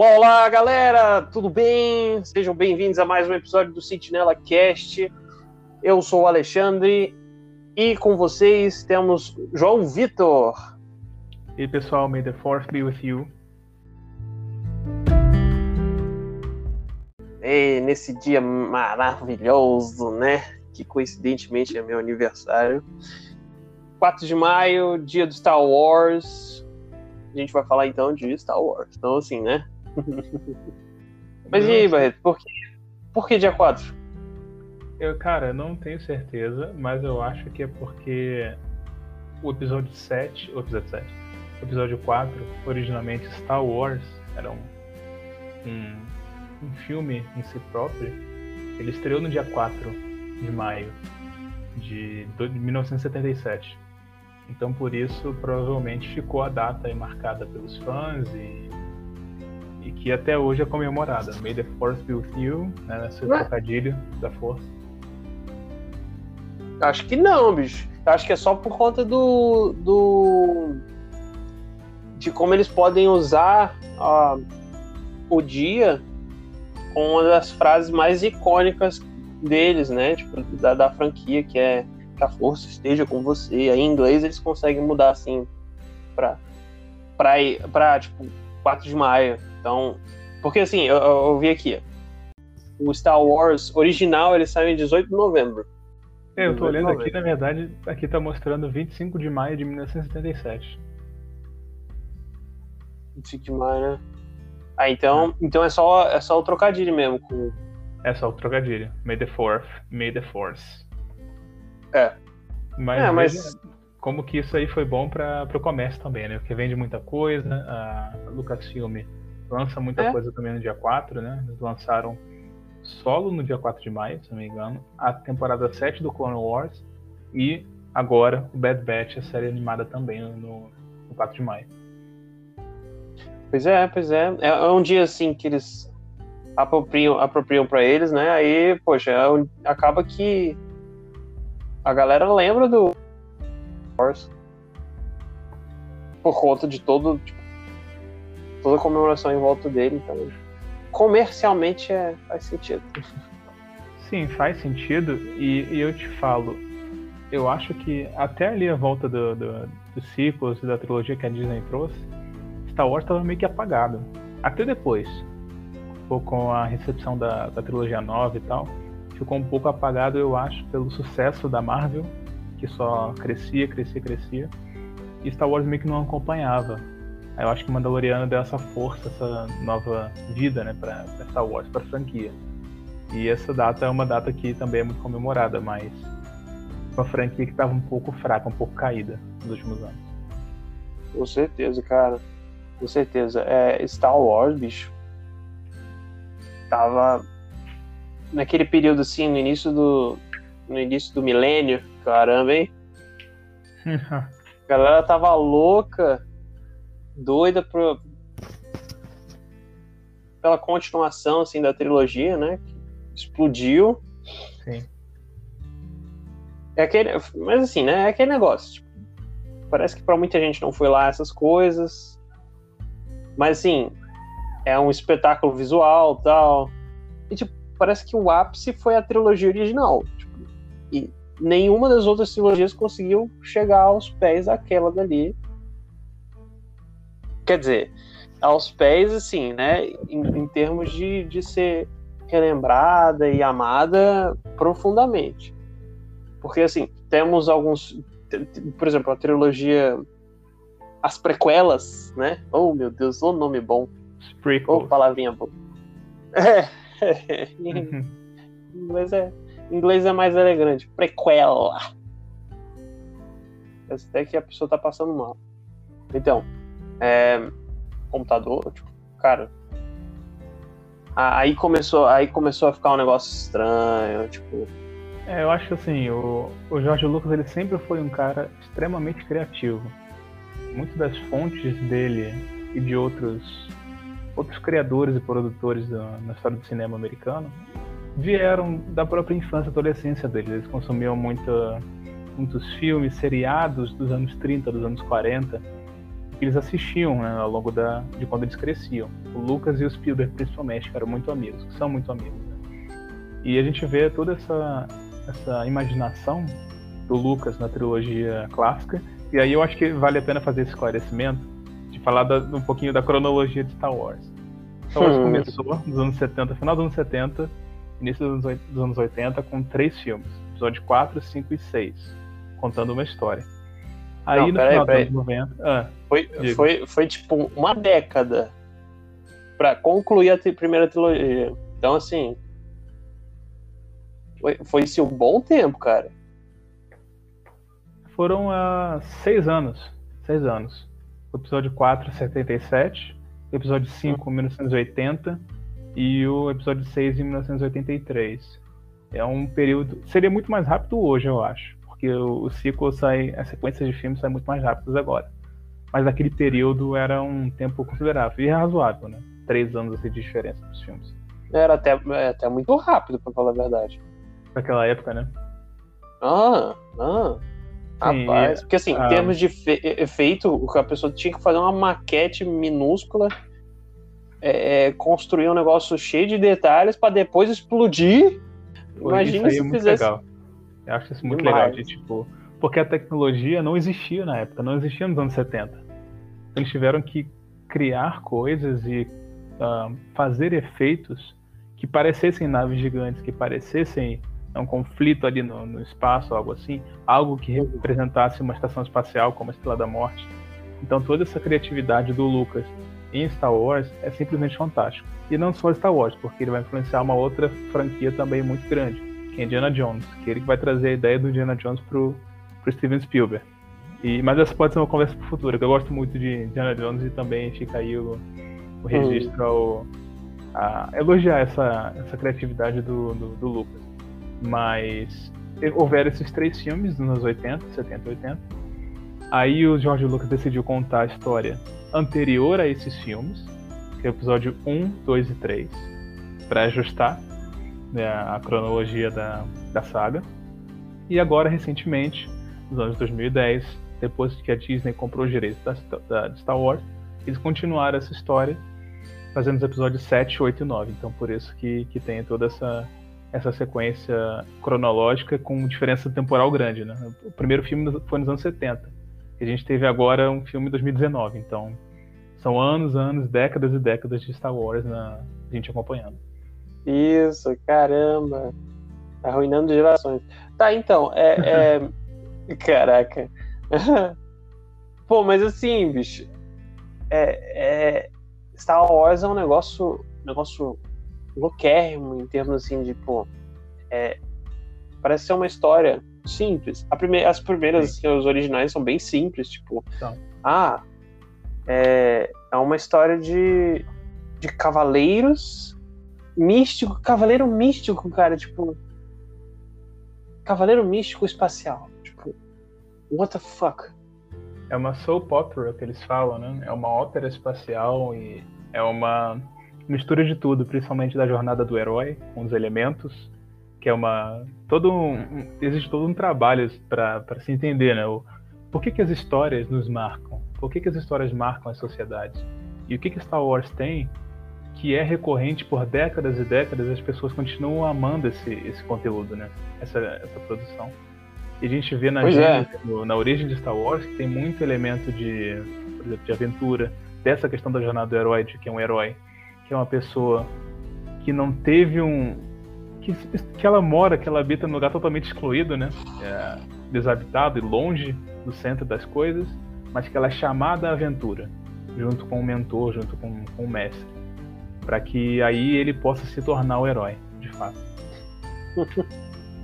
Olá, olá, galera! Tudo bem? Sejam bem-vindos a mais um episódio do Sentinela Cast. Eu sou o Alexandre e com vocês temos João Vitor. E pessoal, may the force be with you. E nesse dia maravilhoso, né? Que coincidentemente é meu aniversário. 4 de maio, dia do Star Wars. A gente vai falar então de Star Wars. Então, assim, né? Mas e aí, Barreto, por que, por que dia 4? Eu, cara, não tenho certeza, mas eu acho que é porque o episódio 7, o episódio 7, o episódio 4, originalmente Star Wars, era um, um, um filme em si próprio. Ele estreou no dia 4 de maio de, de 1977. Então, por isso, provavelmente ficou a data marcada pelos fãs e, e que até hoje é comemorada. May the Force be with you, né, nesse Ué? trocadilho da força. Acho que não, bicho. Acho que é só por conta do. do de como eles podem usar o dia com uma das frases mais icônicas deles, né? Tipo, da, da franquia, que é que a força esteja com você. Aí em inglês eles conseguem mudar assim pra, pra, pra tipo, 4 de maio. Então. Porque assim, eu, eu, eu vi aqui. O Star Wars original ele saiu em 18 de novembro. É, eu tô olhando aqui, 1990. na verdade, aqui tá mostrando 25 de maio de 1977. 25 de maio, né? Ah, então, então é só é só o trocadilho mesmo com É só o trocadilho. May the Fourth, May the Force. É. Mas, É, mas- como que isso aí foi bom para o comércio também, né? Porque vende muita coisa, a Lucasfilm lança muita É. coisa também no dia 4, né? Eles lançaram solo no dia 4 de maio, se não me engano, a temporada 7 do Clone Wars e agora o Bad Batch, a série animada também no, no 4 de maio. Pois é, pois é. É, é um dia assim que eles apropriam, apropriam para eles, né? Aí, poxa, é acaba que a galera lembra do Wars por conta de todo tipo, toda a comemoração em volta dele, então comercialmente é, faz sentido. Sim, faz sentido. E, e eu te falo, eu acho que até ali a volta do, do, dos ciclos e da trilogia que a Disney trouxe, Star Wars estava meio que apagado. Até depois. Com a recepção da, da trilogia nova e tal. Ficou um pouco apagado, eu acho, pelo sucesso da Marvel, que só crescia, crescia, crescia. E Star Wars meio que não acompanhava. Eu acho que Mandaloriano deu essa força, essa nova vida, né, pra, pra Star Wars, pra franquia. E essa data é uma data que também é muito comemorada, mas uma franquia que estava um pouco fraca, um pouco caída nos últimos anos. Com certeza, cara. Com certeza. É, Star Wars, bicho. Tava naquele período assim, no início do. No início do milênio. Caramba, hein? A galera tava louca, doida pro, pela continuação assim, da trilogia, né? Explodiu. Sim. É aquele, mas assim, né? É aquele negócio. tipo, parece que pra muita gente não foi lá essas coisas. Mas assim, é um espetáculo visual tal. E tipo, parece que o ápice foi a trilogia original. tipo, e nenhuma das outras trilogias conseguiu chegar aos pés daquela dali. Quer dizer, aos pés, assim, né? Em, em termos de, de ser relembrada e amada profundamente. Porque, assim, temos alguns. Por exemplo, a trilogia. As prequelas, né? Oh, meu Deus, o nome bom. Oh, Prequel. palavrinha boa. É. em inglês é, inglês é mais elegante. Prequela. Até que a pessoa tá passando mal. Então, é, computador, tipo, cara. Aí começou, aí começou a ficar um negócio estranho, tipo, É, eu acho que assim, o, o George Lucas ele sempre foi um cara extremamente criativo. Muitas das fontes dele e de outros outros criadores e produtores da, na história do cinema americano vieram da própria infância e adolescência deles. Eles consumiam muita, muitos filmes, seriados dos anos 30, dos anos 40. Eles assistiam né, ao longo da, de quando eles cresciam. O Lucas e o Spielberg, principalmente, que eram muito amigos, que são muito amigos. Né? E a gente vê toda essa, essa imaginação do Lucas na trilogia clássica. E aí eu acho que vale a pena fazer esse esclarecimento de falar da, um pouquinho da cronologia de Star Wars. Star Wars hum. começou nos anos 70, final dos anos 70, início dos anos, dos anos 80, com três filmes: episódio 4, 5 e 6, contando uma história. Aí Não, no final dos anos 90. Ah, foi, foi, foi tipo uma década para concluir a primeira trilogia. Então, assim. Foi, foi um bom tempo, cara. Foram uh, seis anos. Seis anos. O episódio 4, 77. O episódio 5, hum. 1980. E o episódio 6, em 1983. É um período. Seria muito mais rápido hoje, eu acho porque o, ciclo sai, as sequências de filmes saem muito mais rápidas agora. Mas naquele período era um tempo considerável e razoável, né? Três anos assim, de diferença dos filmes. Era até, é, até muito rápido, pra falar a verdade. Naquela época, né? Ah, ah. Sim, Rapaz, porque assim, ah, em termos de efeito, a pessoa tinha que fazer uma maquete minúscula, é, é construir um negócio cheio de detalhes para depois explodir. Imagina se fizesse. Legal. Eu acho isso muito Demais. legal, de, tipo, porque a tecnologia não existia na época, não existia nos anos 70. Eles tiveram que criar coisas e uh, fazer efeitos que parecessem naves gigantes, que parecessem um conflito ali no, no espaço, algo assim, algo que representasse uma estação espacial como a Estrela da Morte. Então toda essa criatividade do Lucas em Star Wars é simplesmente fantástico. E não só Star Wars, porque ele vai influenciar uma outra franquia também muito grande, Indiana Jones, que ele que vai trazer a ideia do Indiana Jones pro, pro Steven Spielberg. E, mas essa pode ser uma conversa pro futuro, que eu gosto muito de Indiana Jones e também fica aí o, o registro ao, a elogiar essa, essa criatividade do, do, do Lucas. Mas houveram esses três filmes nos anos 80, 70 e 80. Aí o George Lucas decidiu contar a história anterior a esses filmes, que é o episódio 1, 2 e 3, para ajustar né, a cronologia da, da saga. E agora, recentemente, nos anos 2010, depois que a Disney comprou os direitos da, da, Star Wars, eles continuaram essa história fazendo os episódios 7, 8 e 9. Então, por isso que, que tem toda essa, essa sequência cronológica com diferença temporal grande. Né? O primeiro filme foi nos anos 70. E a gente teve agora um filme em 2019. Então, são anos, anos, décadas e décadas de Star Wars na, a gente acompanhando. Isso, caramba. Tá arruinando gerações. Tá, então, é. é... Caraca. Pô, mas assim, bicho. É, é... Star Wars é um negócio. negócio louquérrimo em termos assim de, pô. É... Parece ser uma história simples. Prime... As primeiras, assim, os originais são bem simples, tipo. Então. Ah. É... é uma história de, de cavaleiros místico, cavaleiro místico, cara, tipo. Cavaleiro místico espacial. Tipo, what the fuck? É uma soap opera que eles falam, né? É uma ópera espacial e é uma mistura de tudo, principalmente da jornada do herói, com os elementos, que é uma todo um, existe todo um trabalho para se entender, né? O, por que, que as histórias nos marcam? Por que, que as histórias marcam as sociedades? E o que, que Star Wars tem que é recorrente por décadas e décadas, as pessoas continuam amando esse, esse conteúdo, né? Essa, essa produção. E a gente vê na, é. na origem de Star Wars que tem muito elemento de, por exemplo, de aventura, dessa questão da jornada do herói, de que é um herói, que é uma pessoa que não teve um. que, que ela mora, que ela habita num lugar totalmente excluído, né? É, desabitado e longe do centro das coisas, mas que ela é chamada à aventura, junto com o mentor, junto com, com o mestre para que aí ele possa se tornar o herói, de fato.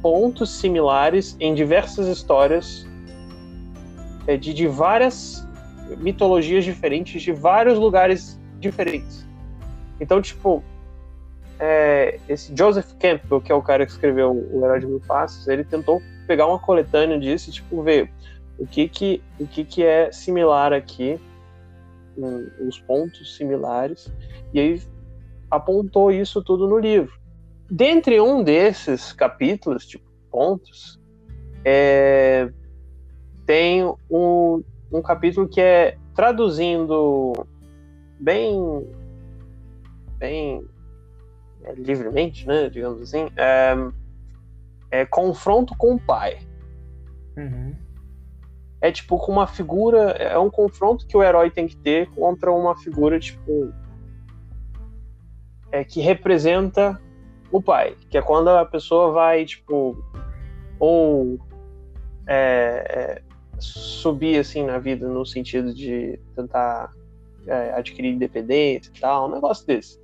Pontos similares em diversas histórias é, de, de várias mitologias diferentes, de vários lugares diferentes. Então, tipo, é, esse Joseph Campbell, que é o cara que escreveu O Herói de Mil Passos, ele tentou pegar uma coletânea disso e, tipo, ver o que que, o que, que é similar aqui, um, os pontos similares, e aí apontou isso tudo no livro. Dentre um desses capítulos, tipo pontos, é, tem um, um capítulo que é traduzindo bem, bem é, livremente, né, digamos assim, é, é confronto com o pai. Uhum. É tipo com uma figura, é um confronto que o herói tem que ter contra uma figura tipo é que representa o pai, que é quando a pessoa vai tipo ou é, é, subir assim na vida no sentido de tentar é, adquirir independência e tal, um negócio desse.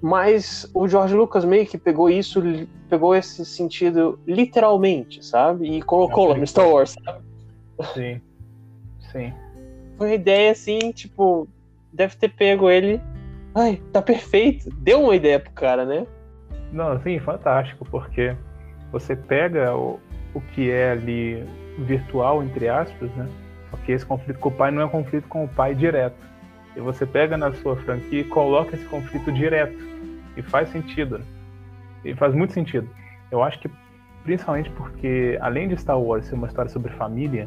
Mas o George Lucas meio que pegou isso, pegou esse sentido literalmente, sabe? E colocou lá no Star Wars, sabe? Sim. Sim. Foi uma ideia assim, tipo, deve ter pego ele. Ai, tá perfeito. Deu uma ideia pro cara, né? Não, sim, fantástico, porque você pega o, o que é ali virtual, entre aspas, né? Porque esse conflito com o pai não é um conflito com o pai direto. E você pega na sua franquia e coloca esse conflito direto. E faz sentido. Né? E faz muito sentido. Eu acho que principalmente porque, além de Star Wars ser uma história sobre família,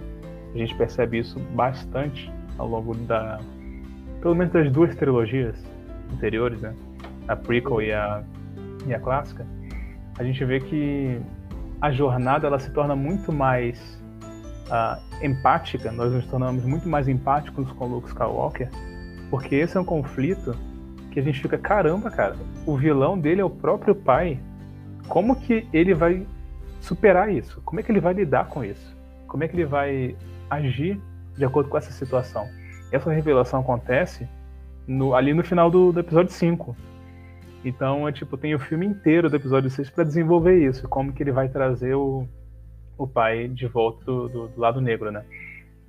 a gente percebe isso bastante ao longo da. pelo menos das duas trilogias anteriores, né? A prequel e a, e a clássica. A gente vê que a jornada ela se torna muito mais uh, empática, nós nos tornamos muito mais empáticos com Luke Skywalker, porque esse é um conflito que a gente fica, caramba, cara, o vilão dele é o próprio pai. Como que ele vai superar isso? Como é que ele vai lidar com isso? Como é que ele vai agir de acordo com essa situação? Essa revelação acontece no, ali no final do, do, episódio 5. Então, é tipo, tem o filme inteiro do episódio 6 para desenvolver isso, como que ele vai trazer o, o pai de volta do, do, do, lado negro, né?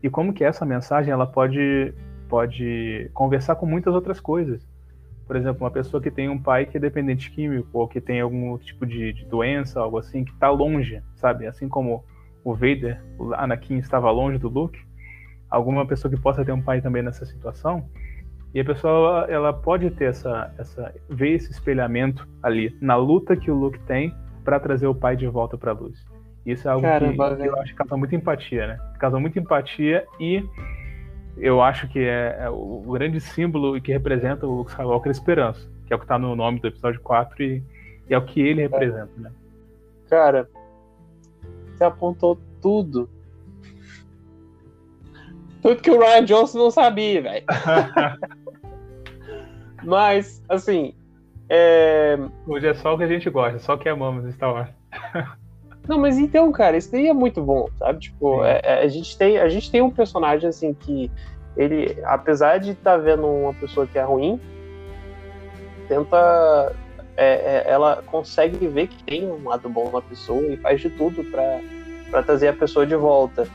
E como que essa mensagem ela pode, pode conversar com muitas outras coisas por exemplo, uma pessoa que tem um pai que é dependente químico ou que tem algum tipo de, de doença, algo assim, que está longe, sabe? Assim como o Vader, o Anakin estava longe do Luke, alguma pessoa que possa ter um pai também nessa situação, e a pessoa ela pode ter essa, essa ver esse espelhamento ali na luta que o Luke tem para trazer o pai de volta para a luz. Isso é algo que, eu acho que causa muita empatia, né? Causa muita empatia e eu acho que é, é, o grande símbolo que representa o Luke Skywalker é esperança, que é o que está no nome do episódio 4 e, e, é o que ele representa, né? Cara, você apontou tudo. Tudo que o Ryan Johnson não sabia, velho. Mas, assim. É... Hoje é só o que a gente gosta, só o que amamos Star Wars. Não, mas então, cara, isso daí é muito bom, sabe? Tipo, é, é, a, gente tem, a gente tem um personagem assim que ele, apesar de estar tá vendo uma pessoa que é ruim, tenta. É, é ela consegue ver que tem um lado bom na pessoa e faz de tudo para trazer a pessoa de volta.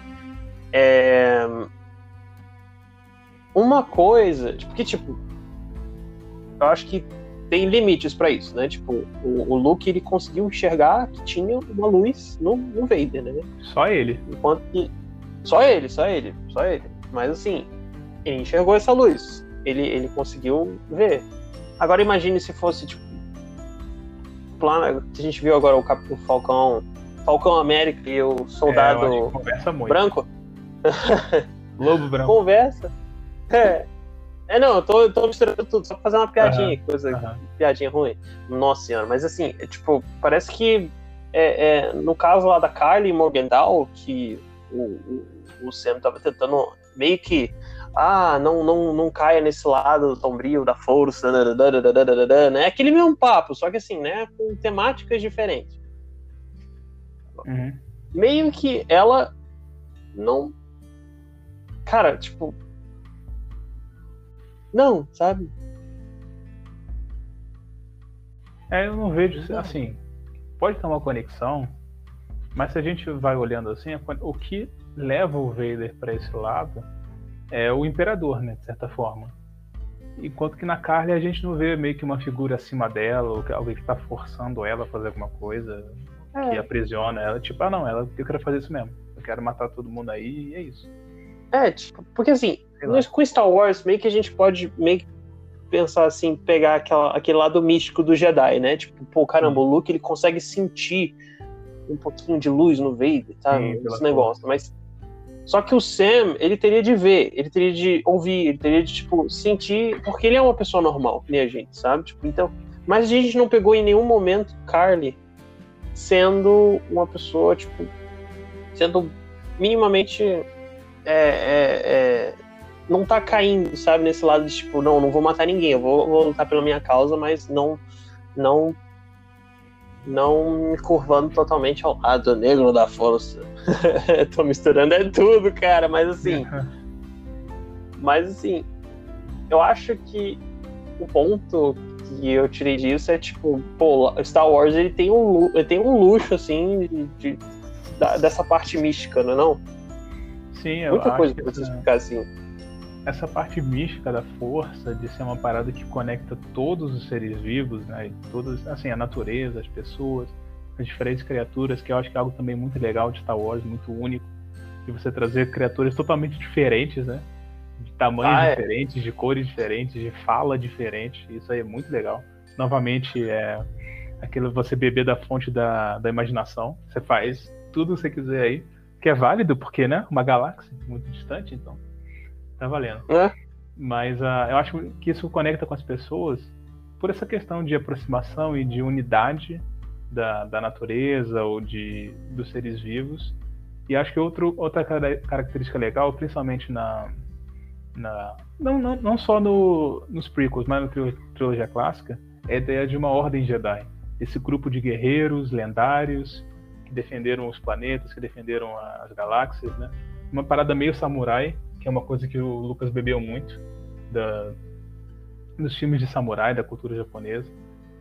É, uma coisa, porque, tipo, eu acho que tem limites para isso, né? Tipo, o, o, Luke ele conseguiu enxergar que tinha uma luz no, no Vader, né? Só ele. Enquanto que só ele, só ele, só ele. Mas assim, ele enxergou essa luz. Ele, ele conseguiu ver. Agora imagine se fosse tipo plano que a gente viu agora o Capitão Falcão, Falcão América e o soldado é, branco. Lobo branco. Conversa. É. É, não, eu tô, eu tô misturando tudo, só pra fazer uma piadinha, uhum, coisa, uhum. piadinha ruim. Nossa senhora, mas assim, é, tipo, parece que é, é, no caso lá da Carly Morgenthau, que o, o, o Sam tava tentando meio que, ah, não, não, não caia nesse lado sombrio da força, né? É aquele mesmo papo, só que assim, né, com temáticas diferentes. Uhum. Meio que ela não. Cara, tipo, não, sabe? É, eu não vejo assim. Pode ter uma conexão, mas se a gente vai olhando assim, o que leva o Vader para esse lado é o Imperador, né, de certa forma. Enquanto que na Carly a gente não vê meio que uma figura acima dela, ou alguém que está forçando ela a fazer alguma coisa, é. que aprisiona ela. Tipo, ah, não, ela, eu quero fazer isso mesmo. Eu quero matar todo mundo aí e é isso. É, tipo, porque assim, com Star Wars, meio que a gente pode meio que pensar assim, pegar aquela, aquele lado místico do Jedi, né? Tipo, pô, caramba, o Luke ele consegue sentir um pouquinho de luz no Vader, tá? Sim, Esse negócio. Mas Só que o Sam, ele teria de ver, ele teria de ouvir, ele teria de, tipo, sentir, porque ele é uma pessoa normal, que nem a gente, sabe? Tipo, então, mas a gente não pegou em nenhum momento Carly sendo uma pessoa, tipo, sendo minimamente. É, é, é, não tá caindo, sabe, nesse lado de tipo, não, não vou matar ninguém, eu vou, vou lutar pela minha causa, mas não. Não não me curvando totalmente ao lado negro da força. Tô misturando é tudo, cara, mas assim. mas assim, eu acho que o ponto que eu tirei disso é tipo, pô, Star Wars ele tem um, ele tem um luxo assim de, de dessa parte mística, não é não? Sim, Muita coisa que pra essa, explicar assim. essa parte mística da força, de ser uma parada que conecta todos os seres vivos, né? Todos, assim, a natureza, as pessoas, as diferentes criaturas, que eu acho que é algo também muito legal de Star Wars, muito único, de você trazer criaturas totalmente diferentes, né? De tamanhos Ah, é. diferentes, de cores diferentes, de fala diferente. Isso aí é muito legal. Novamente, é aquilo você beber da fonte da, da imaginação. Você faz tudo o que você quiser aí, que é válido, porque, né? Uma galáxia muito distante, então tá valendo. Né? Mas ah, eu acho que isso conecta com as pessoas por essa questão de aproximação e de unidade da, da natureza ou de dos seres vivos. E acho que outro, outra cara- característica legal, principalmente na, na não, não, não só no, nos prequels, mas na trilo- trilogia clássica, é a ideia de uma ordem Jedi. Esse grupo de guerreiros lendários que defenderam os planetas, que defenderam as galáxias, né? Uma parada meio samurai, que é uma coisa que o Lucas bebeu muito da, dos filmes de samurai, da cultura japonesa.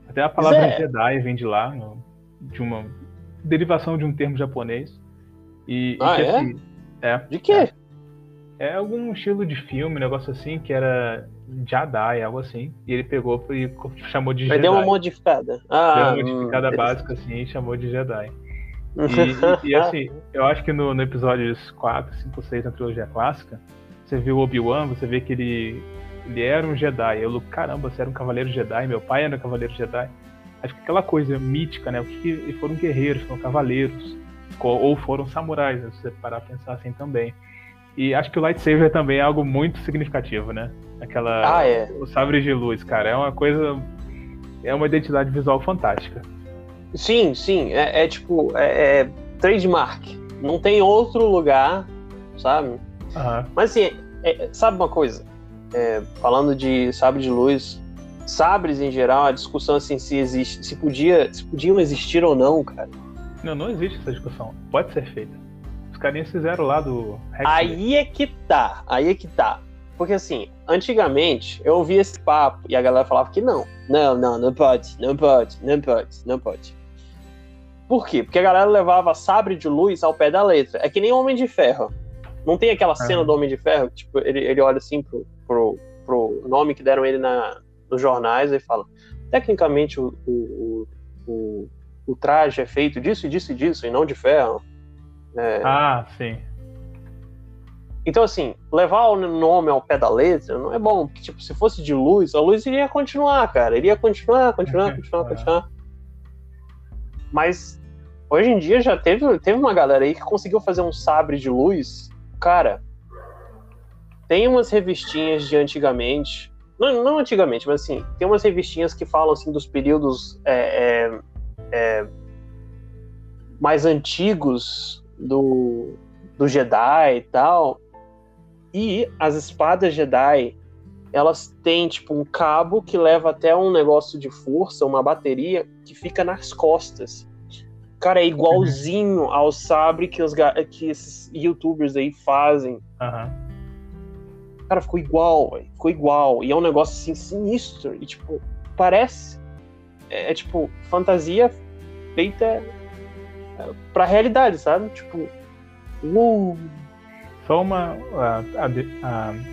Até a palavra é. Jedi vem de lá, de uma derivação de um termo japonês. E, e Ah, que, é? assim, é? De quê? É algum estilo de filme, um negócio assim, que era Jedi, algo assim. E ele pegou e chamou de Aí Jedi. deu uma modificada. Ah, Deu uma hum, modificada interessante. básica assim e chamou de Jedi. E, e- e, assim, eu acho que no, no episódios 4, 5, 6 da trilogia clássica, você viu o Obi-Wan, você vê que ele, ele era um Jedi. Eu, caramba, você era um cavaleiro Jedi, meu pai era um cavaleiro Jedi. Acho que aquela coisa mítica, né? O que, foram guerreiros, foram cavaleiros, ou foram samurais, né, se você parar pra pensar assim também. E acho que o lightsaber também é algo muito significativo, né? Aquela. Ah, é. O sabre de luz, cara, é uma coisa. É uma identidade visual fantástica. Sim, sim. É, é tipo, é, é trademark. Não tem outro lugar, sabe? Aham. Mas assim, é- sabe uma coisa? É, falando de sabre de luz, sabres em geral, a discussão assim se existe, se podia, se podiam existir ou não, cara. Não, não existe essa discussão. Pode ser feita. Os carinhas fizeram lá do. Aí é que tá, aí é que tá. Porque assim, antigamente eu ouvia esse papo e a galera falava que não. Não, não, não pode, não pode, não pode, não pode. Por quê? Porque a galera levava sabre de luz ao pé da letra. É que nem Homem de Ferro. Não tem aquela cena Aham. do Homem de Ferro, tipo, ele, ele olha assim pro, pro, pro nome que deram ele na, nos jornais e fala: tecnicamente o, o, o, o, o traje é feito disso e disso e disso, e não de ferro. É, Ah, sim. então, assim, levar o nome ao pé da letra não é bom, porque, tipo, se fosse de luz, a luz iria continuar, cara. Iria continuar, continuar, continuar, É. continuar. Mas, hoje em dia, já teve, teve uma galera aí que conseguiu fazer um sabre de luz. Cara, tem umas revistinhas de antigamente. Não, não antigamente, mas assim, tem umas revistinhas que falam, assim, dos períodos é, é, é, mais antigos do, do Jedi e tal. E as espadas Jedi, elas têm tipo um cabo que leva até um negócio de força, uma bateria que fica nas costas. Cara, é igualzinho ao sabre que, os, que esses youtubers aí fazem. Aham. Cara, ficou igual, velho. Ficou igual. E é um negócio assim sinistro. E tipo, parece. É, é, tipo, fantasia feita é, pra realidade, sabe? Tipo. Uh, Só uma.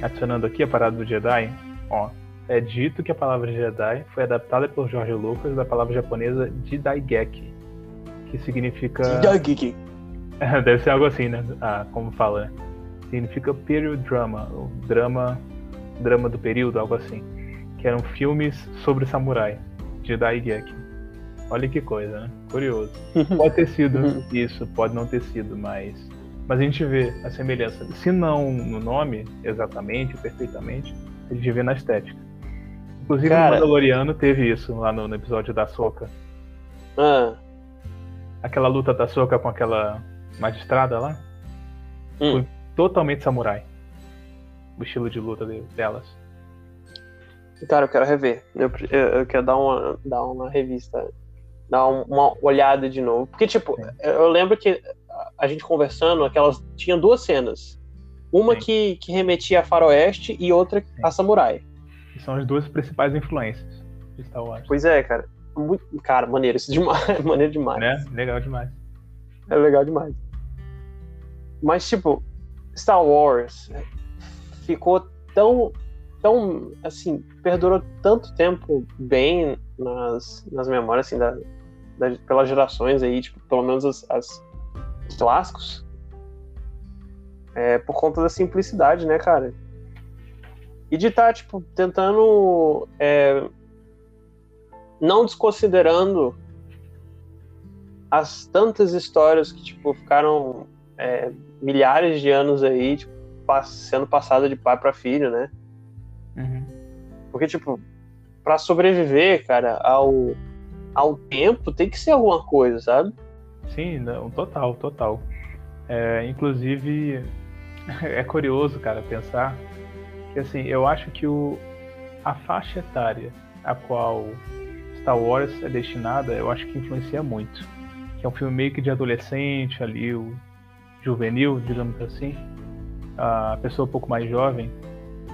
adicionando aqui a parada do Jedi. Ó. É dito que a palavra Jedi foi adaptada pelo George Lucas da palavra japonesa Jidaigeki, que significa. Deve ser algo assim, né? Ah, como fala, né? Significa period drama, ou drama, drama do período, algo assim. Que eram filmes sobre samurai, Jedi Geki. Olha que coisa, né? Curioso. Pode ter sido Uhum. isso, pode não ter sido, mas Mas a gente vê a semelhança, se não no nome exatamente, perfeitamente, a gente vê na estética. Inclusive Cara... no Mandaloriano teve isso lá no, no episódio da Soca. Ah. Aquela luta da Soca com aquela magistrada lá. Hum. Foi totalmente samurai. O estilo de luta delas. Cara, eu quero rever. Eu, eu, eu quero dar uma, dar uma revista. Dar uma olhada de novo. Porque, tipo, eu lembro que a gente conversando, aquelas. Tinha duas cenas. Uma que, que remetia a faroeste e outra Sim. a samurai. Que são as duas principais influências de Star Wars. Pois é, cara. Muito, cara, maneiro isso demais. maneiro demais. É, legal demais. É legal demais. Mas, tipo, Star Wars ficou tão, tão, assim, perdurou tanto tempo bem nas, nas memórias, assim, da, da, pelas gerações aí, tipo, pelo menos as, as os clássicos, é, por conta da simplicidade, né, cara? E de estar, tá, tipo, tentando é, não desconsiderando as tantas histórias que, tipo, ficaram é, milhares de anos aí, tipo, sendo passada de pai para filho, né? Uhum. Porque, tipo, para sobreviver, cara, ao, ao tempo, tem que ser alguma coisa, sabe? Sim, não, total, total. É, inclusive, é curioso, cara, pensar que, assim, eu acho que o, a faixa etária a qual Star Wars é destinada, eu acho que influencia muito. Que é um filme meio que de adolescente ali, o juvenil, digamos assim, a pessoa um pouco mais jovem,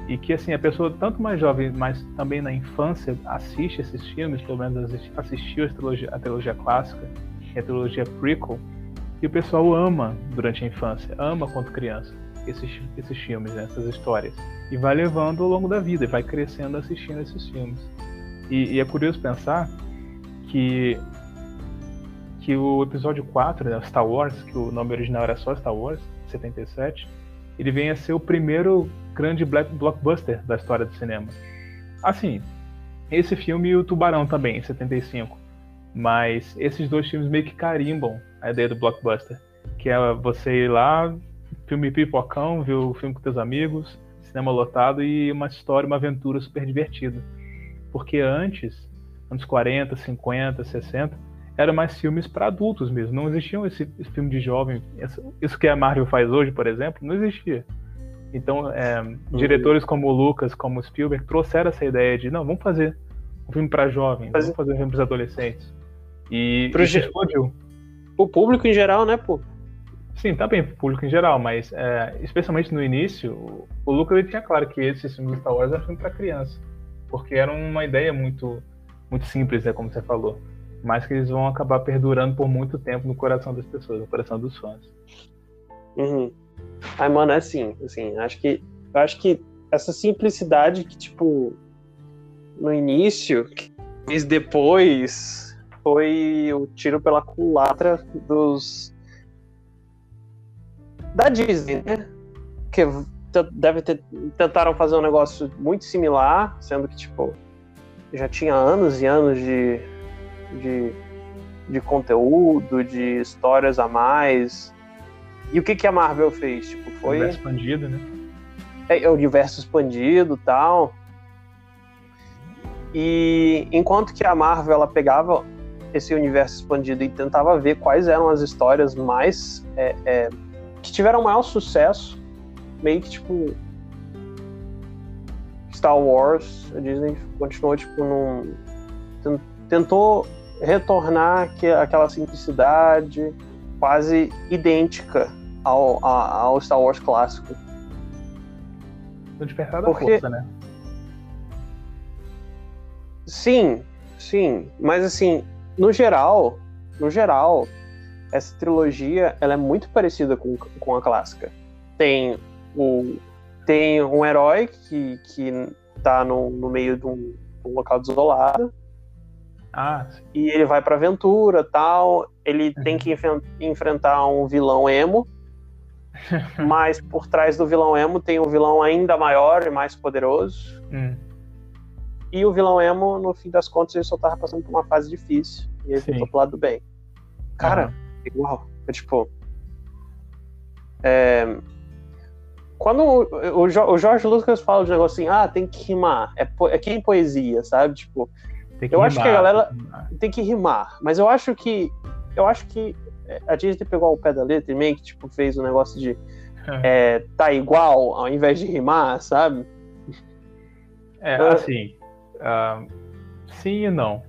e que assim a pessoa tanto mais jovem, mas também na infância assiste esses filmes, pelo menos assistiu a trilogia, a trilogia clássica, a trilogia prequel, e o pessoal ama durante a infância, ama quanto criança esses, esses filmes, né, essas histórias, e vai levando ao longo da vida, vai crescendo assistindo esses filmes. E, e é curioso pensar que que o episódio 4, né, Star Wars, que o nome original era só Star Wars, 77, ele vem a ser o primeiro grande blockbuster da história do cinema. Assim, esse filme e o Tubarão também, em 75. Mas esses dois filmes meio que carimbam a ideia do blockbuster. Que é você ir lá, filme pipocão, ver o filme com teus amigos, cinema lotado e uma história, uma aventura super divertida. Porque antes, anos 40, 50, 60, eram mais filmes para adultos mesmo. Não existiam esse, esse, filme de jovem. Isso que a Marvel faz hoje, por exemplo, não existia. Então, é, diretores como o Lucas, como o Spielberg, trouxeram essa ideia de, não, vamos fazer um filme para jovens, Mas... vamos fazer um filme para adolescentes. E Pro isso explodiu. O público em geral, né, pô? Sim, também pro público em geral, mas é, especialmente no início, o, o Lucas ele tinha claro que esse filme de Star Wars era filme para criança. Porque era uma ideia muito, muito simples, né, como você falou mas que eles vão acabar perdurando por muito tempo no coração das pessoas, no coração dos fãs. Uhum. Ai, mano, é assim, assim, acho que acho que essa simplicidade que, tipo, no início, mas depois foi o tiro pela culatra dos da Disney, né? Que deve ter tentaram fazer um negócio muito similar, sendo que tipo já tinha anos e anos de de, de conteúdo, de histórias a mais. E o que, que a Marvel fez? Tipo, foi. Universo expandido, né? É, é, o universo expandido tal. E enquanto que a Marvel ela pegava esse universo expandido e tentava ver quais eram as histórias mais. É, é, que tiveram maior sucesso, meio que tipo. Star Wars, a Disney continuou tipo num. Tentou retornar aquela simplicidade quase idêntica ao, ao Star Wars clássico. No Despertar da Porque... Força, né? Sim, sim. Mas assim, no geral, no geral, essa trilogia ela é muito parecida com, com a clássica. Tem o tem um herói que, que tá no, no meio de um, um local desolado ah, e ele vai pra aventura tal. Ele tem que enf enfrentar um vilão emo. mas por trás do vilão emo tem um vilão ainda maior e mais poderoso. Hum. E o vilão emo, no fim das contas, ele só tava passando por uma fase difícil. E ele voltou pro lado do bem. Cara, uhum. igual. É tipo. É, quando o, o, Jorge Lucas fala de um negócio assim, ah, tem que rimar, é, é que em poesia, sabe? Tipo, eu rimar, acho que a galera tem que, tem que rimar, mas eu acho que eu acho que a Disney pegou o pé da letra e meio que tipo, fez um negócio de é. é, tá igual ao invés de rimar, sabe? É, assim, uh, sim e não.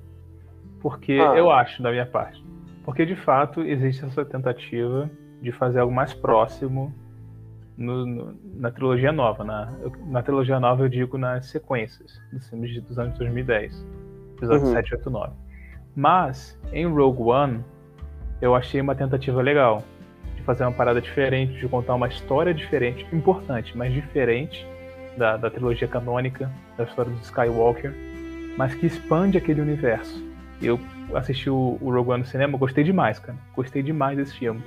Porque ah. eu acho, da minha parte. Porque de fato existe essa tentativa de fazer algo mais próximo no, no, na trilogia nova. Na, na trilogia nova eu digo nas sequências dos filmes dos anos 2010, episódio uhum. 7, 8, 9. Mas em Rogue One eu achei uma tentativa legal de fazer uma parada diferente, de contar uma história diferente, importante, mas diferente da, da trilogia canônica, da história do Skywalker, mas que expande aquele universo. Eu assisti o, o Rogue One no cinema, gostei demais, cara. Gostei demais desse filme.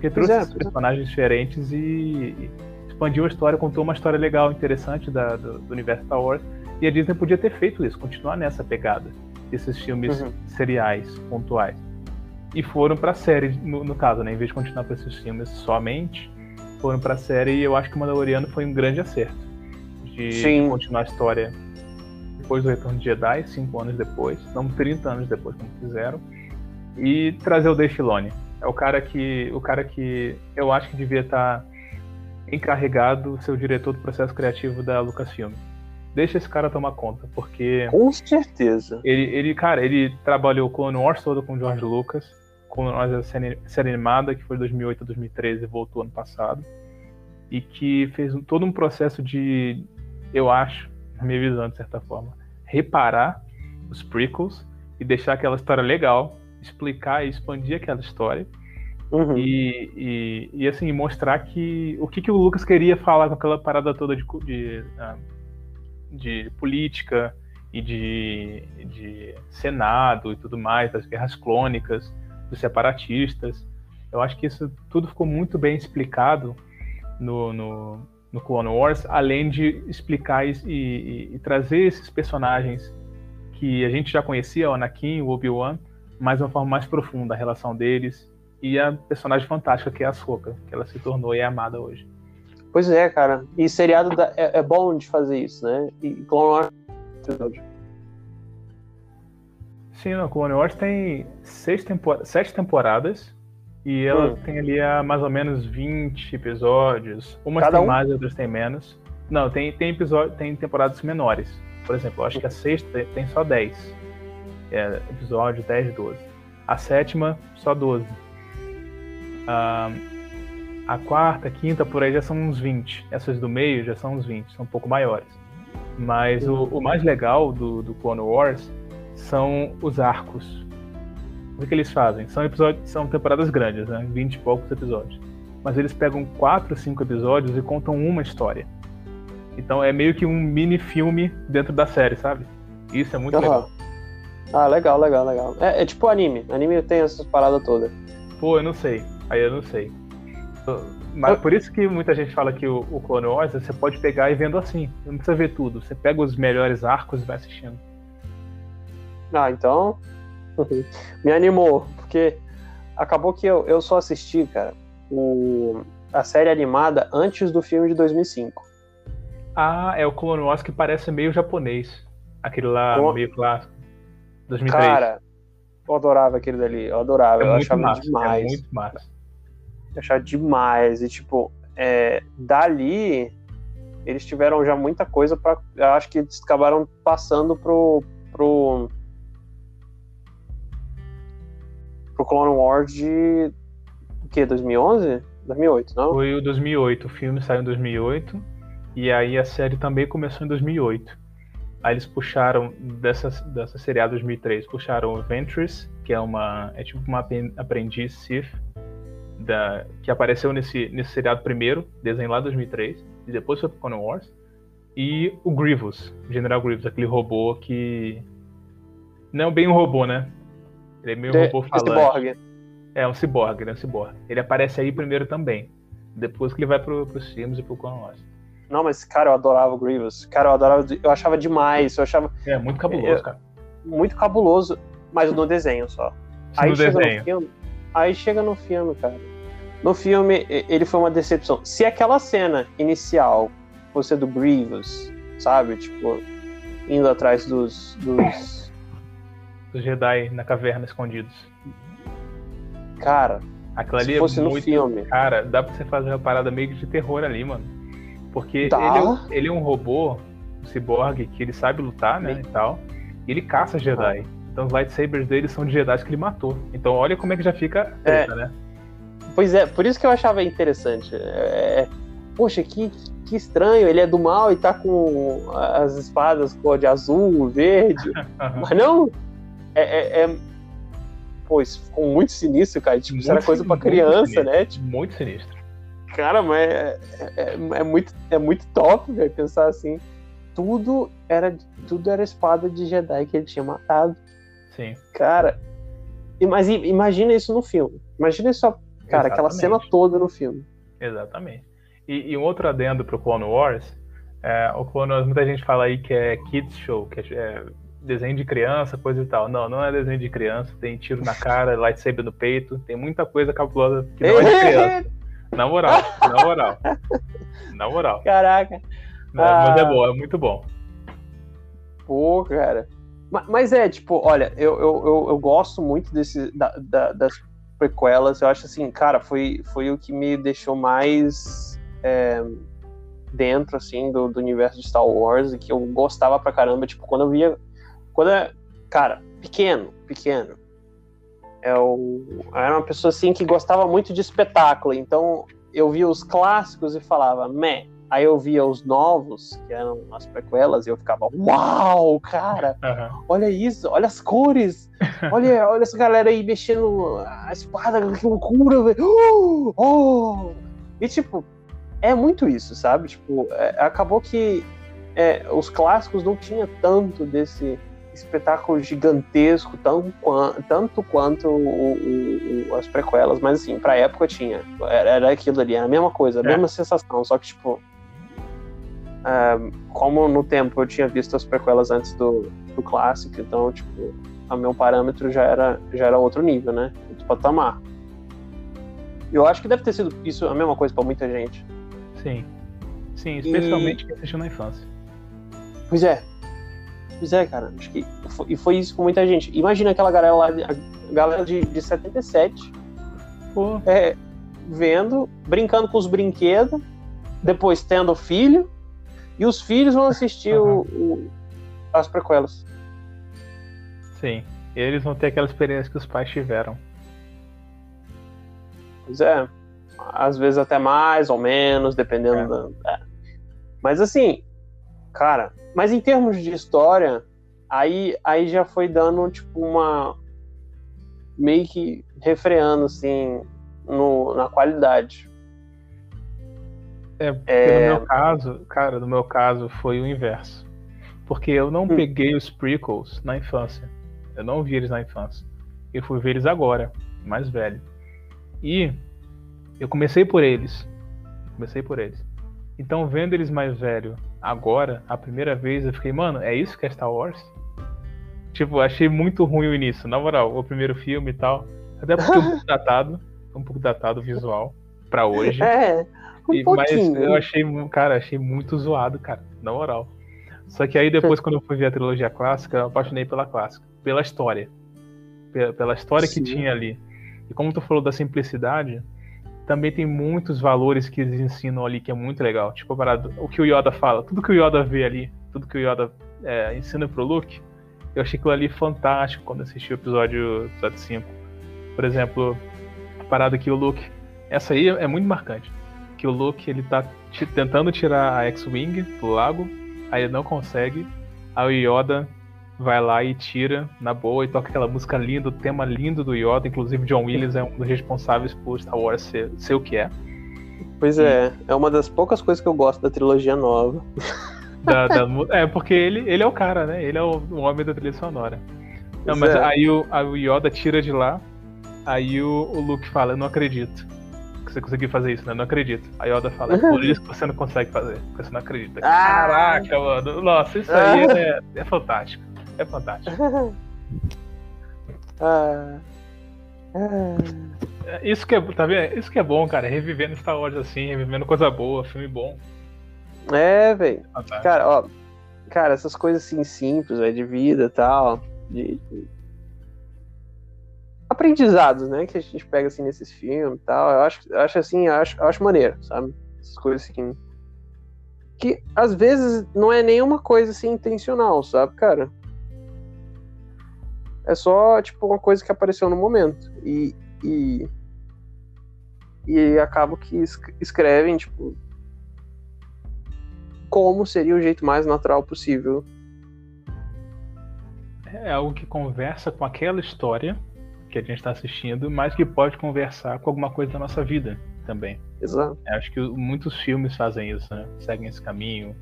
Porque trouxe é, personagens diferentes e, expandiu a história, contou uma história legal, interessante da, do, do, universo Star Wars. E a Disney podia ter feito isso, continuar nessa pegada, desses filmes uhum. seriais, pontuais e foram para a série, no, no, caso, né? Em vez de continuar com esses filmes somente, foram para a série e eu acho que o Mandaloriano foi um grande acerto de Sim. continuar a história depois do Retorno de Jedi, cinco anos depois, não 30 anos depois como fizeram, e trazer o Dave Filoni. É o cara que, o cara que eu acho que devia estar encarregado, ser o diretor do processo criativo da Lucasfilm deixa esse cara tomar conta, porque. Com certeza. Ele, ele cara, ele trabalhou com o Wars todo com o George Lucas, com a série, série animada, que foi de 2008 a 2013 e voltou ano passado, e que fez um, todo um processo de, eu acho, na minha visão, de certa forma, reparar os prequels e deixar aquela história legal, explicar e expandir aquela história. Uhum. E, e, e, assim, mostrar que o que, que o Lucas queria falar com aquela parada toda de, de uh, de política e de, de Senado e tudo mais, das guerras clônicas, dos separatistas. Eu acho que isso tudo ficou muito bem explicado no, no, no Clone Wars, além de explicar e, e, e, trazer esses personagens que a gente já conhecia, o Anakin, o Obi-Wan, mas de uma forma mais profunda, a relação deles e a personagem fantástica que é a Soka, que ela se tornou e é amada hoje. Pois é, cara. E seriado da, é, é, bom de fazer isso, né? E Clone Wars. Sim, no Clone Wars tem seis tempor sete temporadas. E ela hum. tem ali a mais ou menos 20 episódios. Umas Cada tem um? mais, outras tem menos. Não, tem, tem, episódio, tem temporadas menores. Por exemplo, acho que a sexta tem só 10. É, episódio 10, 12. A sétima, só 12. Um, a quarta, quinta, por aí já são uns 20. Essas do meio já são uns 20, são um pouco maiores. Mas o, o mais legal do, do Clone Wars são os arcos. O que eles fazem? São episódios, são temporadas grandes, né? 20 e poucos episódios. Mas eles pegam 4, 5 episódios e contam uma história. Então é meio que um mini filme dentro da série, sabe? Isso é muito uhum. legal. Ah, legal, legal, legal. É, é tipo anime. Anime tem essas paradas todas. Pô, eu não sei. Aí eu não sei. Mas por isso que muita gente fala que o, o Clone Wars você pode pegar e vendo assim. Não precisa ver tudo. Você pega os melhores arcos e vai assistindo. Ah, então. Me animou. Porque acabou que eu, eu só assisti, cara, o, a série animada antes do filme de 2005. Ah, é o Clone Wars que parece meio japonês. Aquele lá meio clássico. 2003. Cara, eu adorava aquele dali. Eu adorava. É eu achava massa, é demais. É muito massa achar demais. E, tipo, é, dali eles tiveram já muita coisa para Acho que eles acabaram passando pro. pro. pro Clone Wars de. O quê? 2011? 2008, não? Foi o 2008. O filme saiu em 2008. E aí a série também começou em 2008. Aí eles puxaram dessa, dessa seriada 2003, puxaram o Ventress, que é uma é tipo uma aprendiz Sith da, que apareceu nesse, nesse seriado primeiro, desenho lá 2003, e depois foi pro Clone Wars. E o Grievous, General Grievous, aquele robô que. Não é bem um robô, né? Ele é meio um robô falante. Cyborg. É, um cyborg, né? Um cyborg. Ele aparece aí primeiro também. Depois que ele vai pro, pros filmes e pro Clone Wars. Não, mas, cara, eu adorava o Grievous. Cara, eu adorava. Eu achava demais. Eu achava. É, muito cabuloso, cara. Muito cabuloso, mas no desenho só. Aí no chega desenho. no filme. Aí chega no filme, cara no filme ele foi uma decepção. Se aquela cena inicial fosse do Grievous, sabe? Tipo, indo atrás dos. dos... Os Jedi na caverna escondidos. Cara, Aquilo ali se fosse é no muito. filme. Cara, dá pra você fazer uma parada meio de terror ali, mano. Porque Dá. ele é, um, ele é um robô, um ciborgue, que ele sabe lutar, né? E tal. E ele caça Jedi. Então os lightsabers dele são de Jedi que ele matou. Então olha como é que já fica É. treta, né? Pois é, por isso que eu achava interessante. É, poxa, que, que estranho, ele é do mal e tá com as espadas cor de azul, verde. Mas não, é. é, é... Pô, isso ficou muito sinistro, cara. Tipo, isso era coisa pra criança, sinistro. né? Tipo, Muito sinistro. Cara, mas é, é, é muito, é muito top, velho, pensar assim. Tudo era, tudo era espada de Jedi que ele tinha matado. Sim. Cara, mas imagina isso no filme. Imagina isso, cara, aquela Exatamente. cena toda no filme. Exatamente. E, e um outro adendo pro Clone Wars, é, o Clone Wars, muita gente fala aí que é kids show, que é, é desenho de criança, coisa e tal. Não, não é desenho de criança, tem tiro na cara, lightsaber no peito, tem muita coisa cabulosa que não é de criança. Na moral, na moral. Na moral. Caraca, Né, Mas é Ah. bom, é muito bom. pô, cara. Ma- Mas é, tipo, olha, eu, eu, eu, eu gosto muito desse, da- da- das prequelas. Eu acho assim, cara, foi, foi o que me deixou mais é, dentro, assim, do, do universo de Star Wars e que eu gostava pra caramba. Tipo, quando eu via. Quando eu, cara, pequeno, pequeno. Eu, eu era uma pessoa assim que gostava muito de espetáculo. Então eu via os clássicos e falava, meh. Aí eu via os novos, que eram as prequelas, e eu ficava, uau, cara, Aham. olha isso, olha as cores, olha, olha essa galera aí mexendo a espada, que loucura, velho. Uh, oh! E tipo, é muito isso, sabe? Tipo, é, acabou que é, os clássicos não tinha tanto desse espetáculo gigantesco, tão, tanto quanto o- o- as prequelas, mas assim, pra época tinha. Era, era aquilo ali, era a mesma coisa, a É. mesma sensação, só que tipo. é, como no tempo eu tinha visto as prequelas antes do, do clássico, então, tipo, o meu parâmetro já era, já era outro nível, né? Outro patamar. Eu acho que deve ter sido isso a mesma coisa pra muita gente. Sim. Sim, especialmente quem assistiu na infância. Pois é. Pois é, cara. Acho que foi, e foi isso com muita gente. Imagina aquela galera lá, de- a galera de, de 77, Pô, é, vendo, brincando com os brinquedos, depois tendo filho, e os filhos vão assistir o- o- as prequelas. sim. Eles vão ter aquela experiência que os pais tiveram. Pois é. Às vezes até mais ou menos, dependendo da. é. Mas assim, cara, mas em termos de história, aí, aí já foi dando, tipo, uma. meio que refreando, assim, no, na qualidade. É, É. no meu caso, cara, no meu caso foi o inverso. Porque eu não Hum. peguei os prequels na infância. Eu não vi eles na infância. Eu fui ver eles agora, mais velho. E eu comecei por eles. Comecei por eles. Então, vendo eles mais velho agora, a primeira vez, eu fiquei, mano, é isso que é Star Wars? Tipo, achei muito ruim o início, na moral, o primeiro filme e tal. Até porque um pouco datado, um pouco datado o visual pra hoje. É, um E- mas eu achei, cara, achei muito zoado, cara, na moral. Só que aí depois, quando eu fui ver a trilogia clássica, eu apaixonei pela clássica, pela história. Pela, pela história que Sim. tinha ali. E como tu falou da simplicidade, também tem muitos valores que eles ensinam ali que é muito legal. Tipo, a parada- o que o Yoda fala, tudo que o Yoda vê ali, tudo que o Yoda é, ensina pro Luke, eu achei aquilo ali fantástico quando assisti o episódio, episódio 5. Por exemplo, a parada que o Luke. Essa aí é muito marcante que o Luke ele tá tentando tirar a X-Wing do lago, aí ele não consegue, aí o Yoda vai lá e tira na boa e toca aquela música linda, o tema lindo do Yoda, inclusive John Williams é um dos responsáveis por Star Wars ser, ser o que é. Pois é, é uma das poucas coisas que eu gosto da trilogia nova. Da- da é, porque ele, ele é o cara, né? Ele é o, o homem da trilha sonora. Não, mas é. aí, o, aí o Yoda tira de lá, aí o, o Luke fala, eu não acredito que você conseguiu fazer isso, né? Eu não acredito. Aí Yoda fala, é por isso que você não consegue fazer, porque você não acredita. Ah! Caraca, mano. Nossa, isso aí é, é fantástico. É fantástico. Ah. Ah. Isso que é, tá vendo? Isso que é bom, cara. Revivendo Star Wars assim, revivendo coisa boa, filme bom. É, velho. Cara, ó. Cara, essas coisas assim simples, véio, de vida e tal. De, de, aprendizados, né? Que a gente pega assim nesses filmes e tal. Eu acho, eu acho assim, eu acho, eu acho maneiro, sabe? Essas coisas assim. Que às vezes não é nenhuma coisa assim intencional, sabe, cara? É só, tipo, uma coisa que apareceu no momento. E. E, e acaba que escrevem, tipo. Como seria o jeito mais natural possível. É algo que conversa com aquela história que a gente está assistindo, mas que pode conversar com alguma coisa da nossa vida também. Exato. Eu acho que muitos filmes fazem isso, né? Seguem esse caminho,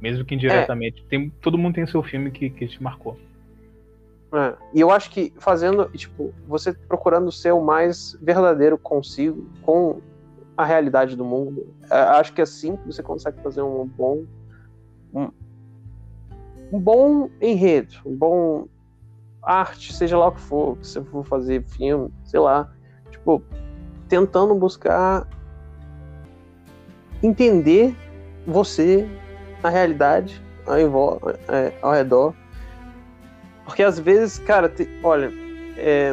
mesmo que indiretamente. É. Tem, todo mundo tem seu filme que, que te marcou. É. E eu acho que fazendo, tipo, você procurando ser o mais verdadeiro consigo, com a realidade do mundo, é, acho que assim você consegue fazer um bom. Um, um bom enredo, um bom arte, seja lá o que for, que você for fazer filme, sei lá, tipo, tentando buscar entender você, a realidade ao, é, ao redor. Porque às vezes, cara, te, olha, é,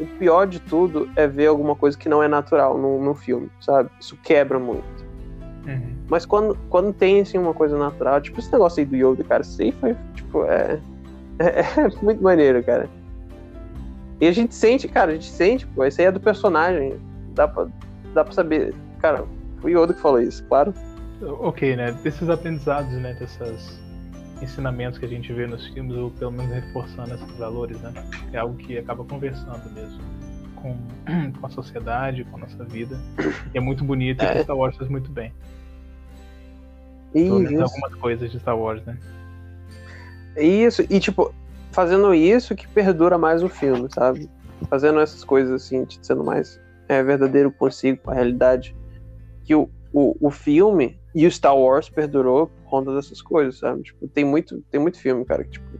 o pior de tudo é ver alguma coisa que não é natural no, no filme, sabe? Isso quebra muito. Uhum. Mas quando, quando tem assim, uma coisa natural, tipo esse negócio aí do Yoda, cara, isso aí foi, tipo, é, é, é, muito maneiro, cara. E a gente sente, cara, a gente sente, pô, isso aí é do personagem. Dá pra, dá pra saber. Cara, foi o Yoda que falou isso, claro. Ok, né? Desses aprendizados, né? Desses ensinamentos que a gente vê nos filmes, ou pelo menos reforçando esses valores, né? É algo que acaba conversando mesmo com, com a sociedade, com a nossa vida. E é muito bonito é. e Star Wars faz muito bem. Menos algumas coisas de Star Wars, né? Isso, e tipo, fazendo isso que perdura mais o filme, sabe? Fazendo essas coisas assim, sendo mais é, verdadeiro consigo com a realidade. Que o, o, o filme e o Star Wars perdurou conta dessas coisas, sabe? Tipo, tem muito, tem muito filme, cara, que tipo,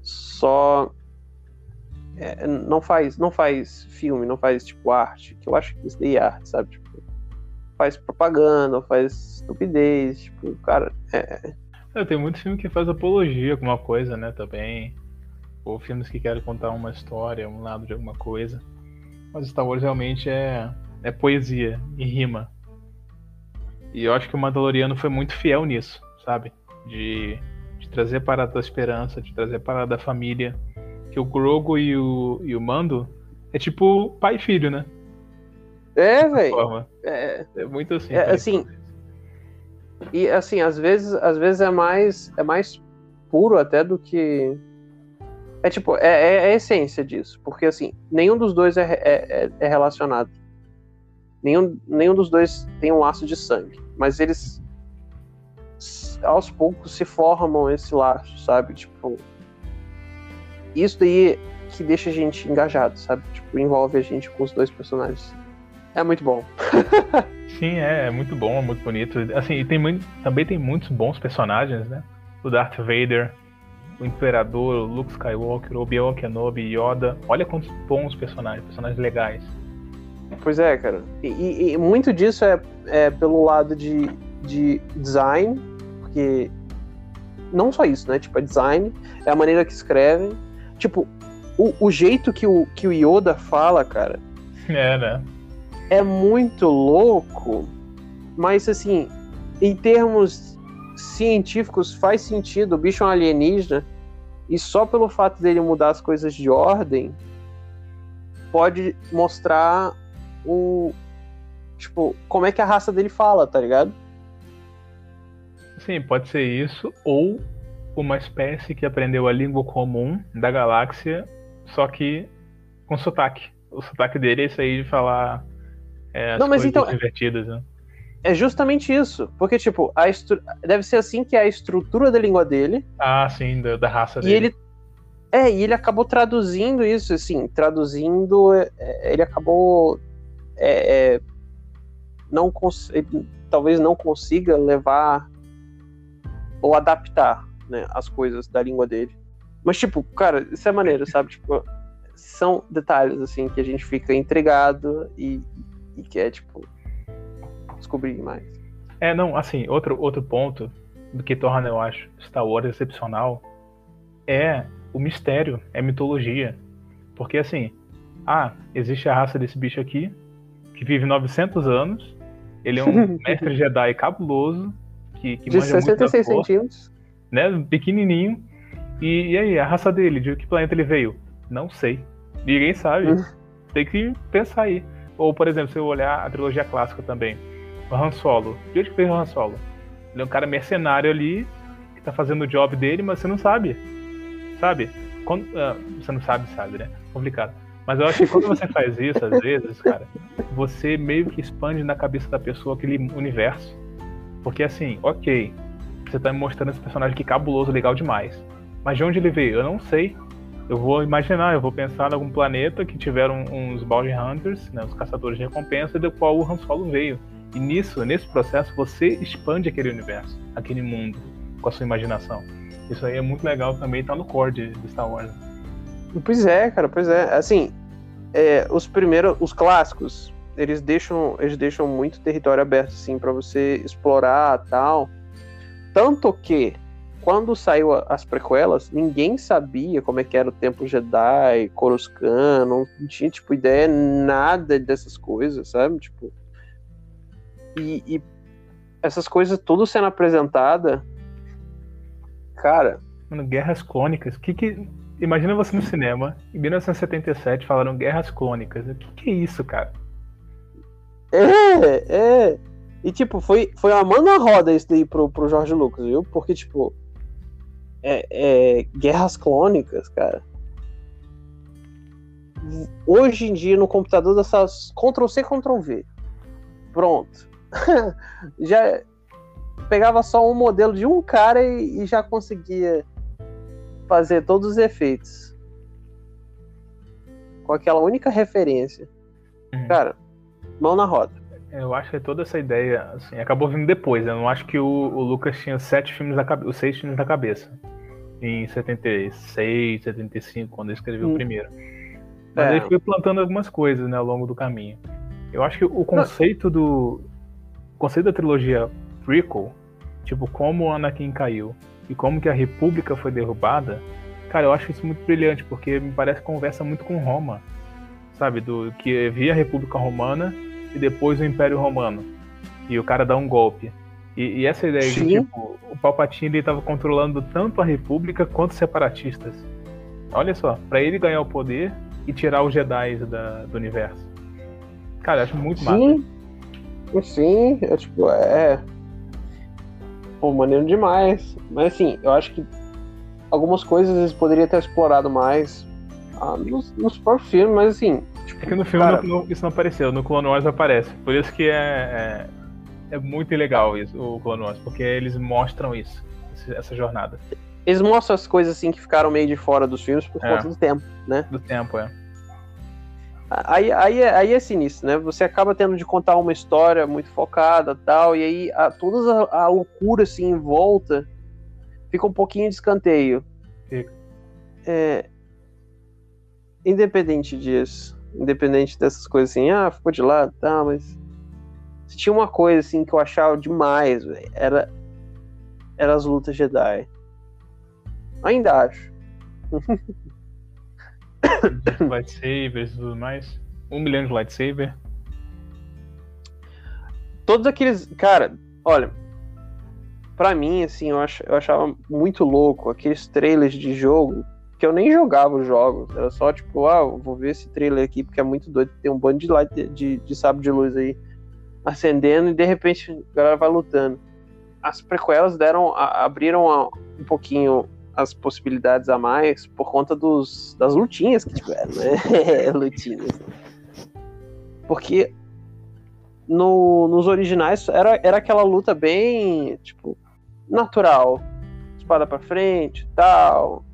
só é, não faz não faz filme, não faz tipo arte, que eu acho que isso daí é arte, sabe? Tipo, faz propaganda, faz estupidez, tipo, cara, é, é, tem muito filme que faz apologia a alguma coisa, né, também. Ou filmes que querem contar uma história, um lado de alguma coisa. Mas Star Wars realmente é, é poesia e rima. E eu acho que o Mandaloriano foi muito fiel nisso, sabe? De, de trazer a parada da esperança, de trazer a parada da família. Que o Grogo e o, e o Mando é tipo pai e filho, né? É, velho. É, é muito assim. É, assim, e assim, às vezes, às vezes é mais é mais puro até do que é tipo, é, é, é a essência disso, porque assim, nenhum dos dois é, é, é, é relacionado. Nenhum, nenhum dos dois tem um laço de sangue, mas eles aos poucos se formam esse laço, sabe? Tipo, isso daí que deixa a gente engajado, sabe? Tipo, envolve a gente com os dois personagens. É muito bom. Sim, é, é muito bom, é muito bonito. Assim, tem muito, também tem muitos bons personagens, né? O Darth Vader, o Imperador, o Luke Skywalker, Obi-Wan Kenobi, Yoda. Olha quantos bons personagens, personagens legais. Pois é, cara. E, e muito disso é, é, pelo lado de, de design, porque não só isso, né? Tipo, é design, é a maneira que escrevem. Tipo, o, o jeito que o, que o Yoda fala, cara. É, né? é muito louco, mas assim, em termos científicos faz sentido, o bicho é um alienígena, e só pelo fato dele mudar as coisas de ordem pode mostrar o tipo, como é que a raça dele fala, tá ligado? Sim, pode ser isso ou uma espécie que aprendeu a língua comum da galáxia, só que com sotaque. O sotaque dele é isso aí de falar é, não, mas então. Divertidas, né? É justamente isso. Porque, tipo, a estru... deve ser assim que é a estrutura da língua dele. Ah, sim, da, da raça dele. E ele. É, e ele acabou traduzindo isso, assim, traduzindo. É, é ele acabou. É, é não cons... talvez não consiga levar ou adaptar né, as coisas da língua dele. Mas, tipo, cara, isso é maneiro, sabe? Tipo, são detalhes, assim, que a gente fica intrigado e, e quer, tipo, descobrir mais. É, não, assim, outro, outro ponto do que torna, eu acho, Star Wars excepcional é o mistério, é mitologia. Porque, assim, ah, existe a raça desse bicho aqui, que vive 900 anos, ele é um mestre Jedi cabuloso, que, que De 66 centímetros. Né, pequenininho. E, e aí, a raça dele, de que planeta ele veio? Não sei. Ninguém sabe. Hum. Tem que pensar aí. Ou, por exemplo, se eu olhar a trilogia clássica também, o Han Solo. De onde que veio o Han Solo? Ele é um cara mercenário ali, que tá fazendo o job dele, mas você não sabe. Sabe? Quando, uh, você não sabe, sabe, né? Complicado. Mas eu acho que quando você faz isso, às vezes, cara, você meio que expande na cabeça da pessoa aquele universo. Porque assim, ok, você tá me mostrando esse personagem que cabuloso, legal demais. Mas de onde ele veio? Eu não sei. Eu vou imaginar, eu vou pensar em algum planeta que tiveram uns Bounty Hunters, né, os caçadores de recompensa, do qual o Han Solo veio. E nisso, nesse processo, você expande aquele universo, aquele mundo, com a sua imaginação. Isso aí é muito legal também, tá no core de Star Wars. Pois é, cara, pois é. Assim, é, os primeiros, os clássicos, eles deixam, eles deixam muito território aberto, assim, para você explorar tal. Tanto que, quando saiu as prequelas, ninguém sabia como é que era o Templo Jedi, Coruscant, não tinha, tipo, ideia nada dessas coisas, sabe? Tipo, e, e essas coisas tudo sendo apresentada, cara... Mano, Guerras Clônicas, que que Imagina você no cinema, em 1977, falando Guerras Clônicas. O que, que é isso, cara? É, é. E, tipo, foi, foi uma mão na roda isso daí pro, pro Jorge Lucas, viu? Porque, tipo, é, é, Guerras Clônicas, cara. Hoje em dia, no computador, dessas Ctrl-C, Ctrl-V. Pronto. já pegava só um modelo de um cara e, e já conseguia fazer todos os efeitos com aquela única referência. Uhum. Cara, mão na roda. Eu acho que toda essa ideia assim, acabou vindo depois. Né? Eu não acho que o, o Lucas tinha sete filmes da cabeça, os seis filmes da cabeça. Em 76, 75, quando ele escreveu hum. o primeiro. Mas é. ele foi plantando algumas coisas né, ao longo do caminho. Eu acho que o conceito do. O conceito da trilogia prequel, tipo, como o Anakin caiu, e como que a República foi derrubada, cara, eu acho isso muito brilhante, porque me parece que conversa muito com Roma, sabe? Do que via a República Romana e depois o Império Romano. E o cara dá um golpe. E, e essa ideia Sim. de tipo, o Palpatine estava controlando tanto a República quanto os separatistas. Olha só, para ele ganhar o poder e tirar os Jedi da, do universo. Cara, eu acho muito Sim. massa. Sim, é tipo, é pô, maneiro demais. Mas assim, eu acho que algumas coisas eles poderiam ter explorado mais ah, nos, nos próprios filmes, mas assim. Tipo, é que no filme cara... não, isso não apareceu, no Clone Wars aparece. Por isso que é, é, é muito legal isso, o Clone Wars, porque eles mostram isso, essa jornada. Eles mostram as coisas assim que ficaram meio de fora dos filmes por é. conta do tempo, né? Do tempo, é. Aí, aí, aí é sinistro, né? Você acaba tendo de contar uma história muito focada tal, e aí a, toda a, a loucura assim em volta fica um pouquinho de escanteio. Fica. É, independente disso, independente dessas coisas assim, ah, ficou de lado, tá, mas se tinha uma coisa assim que eu achava demais, véio, era era as lutas Jedi. Ainda acho. lightsabers e tudo mais. Um milhão de lightsaber. Todos aqueles. Cara, olha. Pra mim, assim, eu, ach, eu achava muito louco aqueles trailers de jogo que eu nem jogava os jogos. Era só tipo, ah, vou ver esse trailer aqui porque é muito doido. Tem um bando de, light, de, de sábio de luz aí acendendo e de repente a galera vai lutando. As prequelas deram, abriram um pouquinho as possibilidades a mais por conta dos, das lutinhas que tiveram, né? lutinhas. Porque no, nos originais era, era aquela luta bem, tipo, natural. Espada pra frente tal.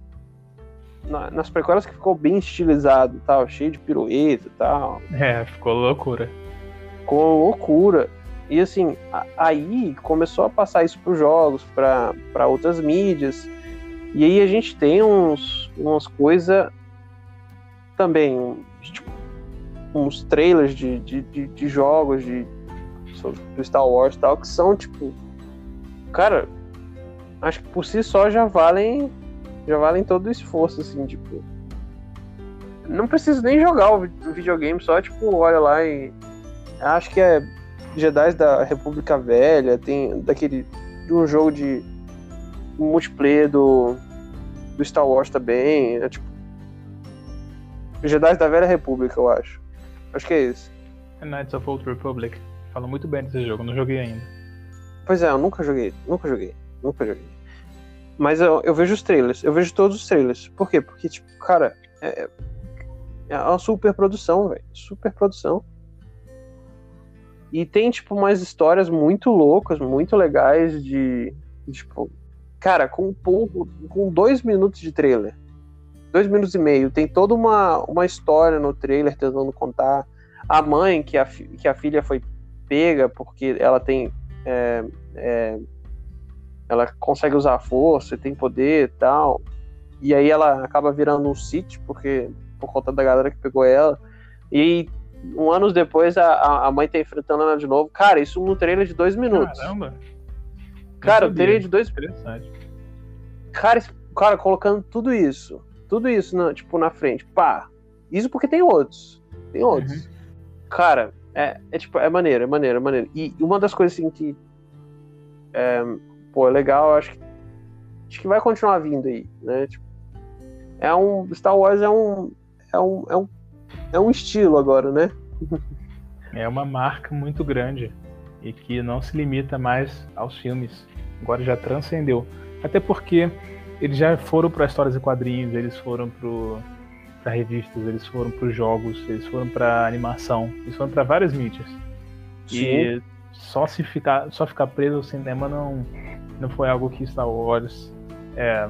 Na, nas prequelas que ficou bem estilizado tal, cheio de pirueta e tal. É, ficou loucura. Ficou loucura. E assim, a, aí começou a passar isso pros jogos, para outras mídias. E aí a gente tem uns, umas coisas também um, tipo, uns trailers de, de, de, de jogos de, do Star Wars e tal, que são, tipo. Cara, acho que por si só já valem. Já valem todo o esforço, assim, tipo. Não preciso nem jogar o videogame, só, tipo, olha lá e. Acho que é Jedi da República Velha, tem daquele. de um jogo de multiplayer do, do Star Wars também. É tipo. Jedi da Velha República, eu acho. Acho que é esse. Knights of Old Republic. Fala muito bem desse jogo, não joguei ainda. Pois é, eu nunca joguei, nunca joguei, nunca joguei. Mas eu, eu vejo os trailers, eu vejo todos os trailers. Por quê? Porque, tipo, cara, é, é uma super produção, velho. Super produção. E tem, tipo, umas histórias muito loucas, muito legais de. Tipo, cara, com, pouco, com dois minutos de trailer. Dois minutos e meio. Tem toda uma, uma história no trailer tentando contar. A mãe, que a, que a filha foi pega porque ela tem. É, é, ela consegue usar força, tem poder e tal. E aí ela acaba virando um Sith, porque por conta da galera que pegou ela. E um anos depois a, a mãe tá enfrentando ela de novo. Cara, isso num trailer de dois minutos. Caramba! Cara, o trailer de dois. Interessante. Cara, cara, colocando tudo isso. Tudo isso, na, tipo, na frente. Pá. Isso porque tem outros. Tem outros. Uhum. Cara, é, é tipo, é maneiro, é maneiro, é maneiro. E uma das coisas assim que. É, pô, é legal, acho que. Acho que vai continuar vindo aí, né? Tipo, é um. Star Wars é um. É um, é um, é um estilo agora, né? é uma marca muito grande e que não se limita mais aos filmes. Agora já transcendeu. Até porque eles já foram para histórias e quadrinhos, eles foram para revistas, eles foram para jogos, eles foram para animação, eles foram para várias mídias. Sim. E só se ficar, só ficar preso ao cinema não não foi algo que Star Wars é,